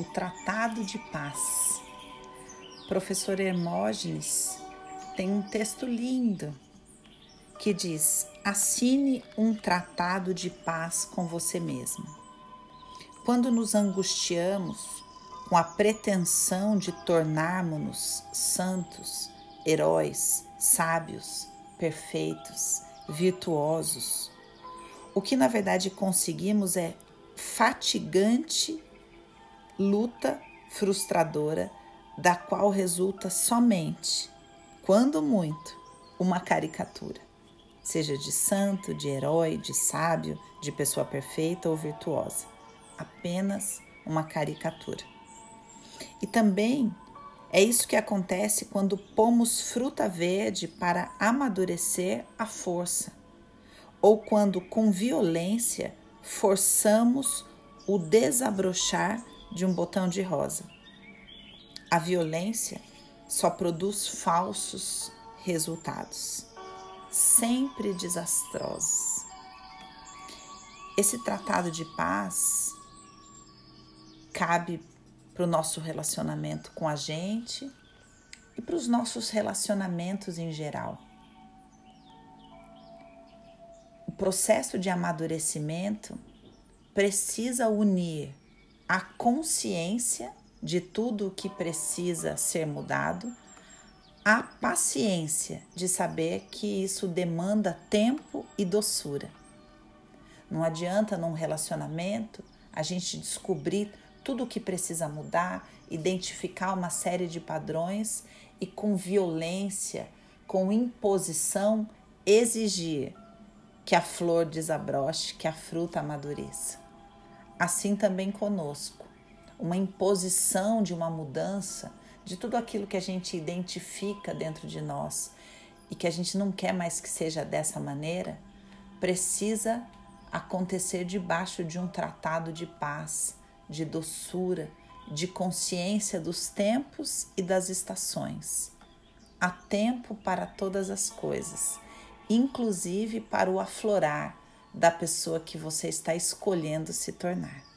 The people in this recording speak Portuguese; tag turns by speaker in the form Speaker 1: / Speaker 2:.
Speaker 1: o Tratado de Paz. professor Hermógenes tem um texto lindo que diz: assine um tratado de paz com você mesmo. Quando nos angustiamos com a pretensão de tornarmos-nos santos, heróis, sábios, perfeitos, virtuosos, o que na verdade conseguimos é fatigante luta frustradora da qual resulta somente, quando muito, uma caricatura seja de santo, de herói, de sábio, de pessoa perfeita ou virtuosa. Apenas uma caricatura. E também é isso que acontece quando pomos fruta verde para amadurecer a força, ou quando com violência forçamos o desabrochar de um botão de rosa. A violência só produz falsos resultados sempre desastrosos. Esse tratado de paz cabe para o nosso relacionamento com a gente e para os nossos relacionamentos em geral. O processo de amadurecimento precisa unir a consciência de tudo o que precisa ser mudado a paciência de saber que isso demanda tempo e doçura. Não adianta num relacionamento a gente descobrir tudo o que precisa mudar, identificar uma série de padrões e com violência, com imposição, exigir que a flor desabroche, que a fruta amadureça. Assim também conosco, uma imposição de uma mudança de tudo aquilo que a gente identifica dentro de nós e que a gente não quer mais que seja dessa maneira, precisa acontecer debaixo de um tratado de paz, de doçura, de consciência dos tempos e das estações. Há tempo para todas as coisas, inclusive para o aflorar da pessoa que você está escolhendo se tornar.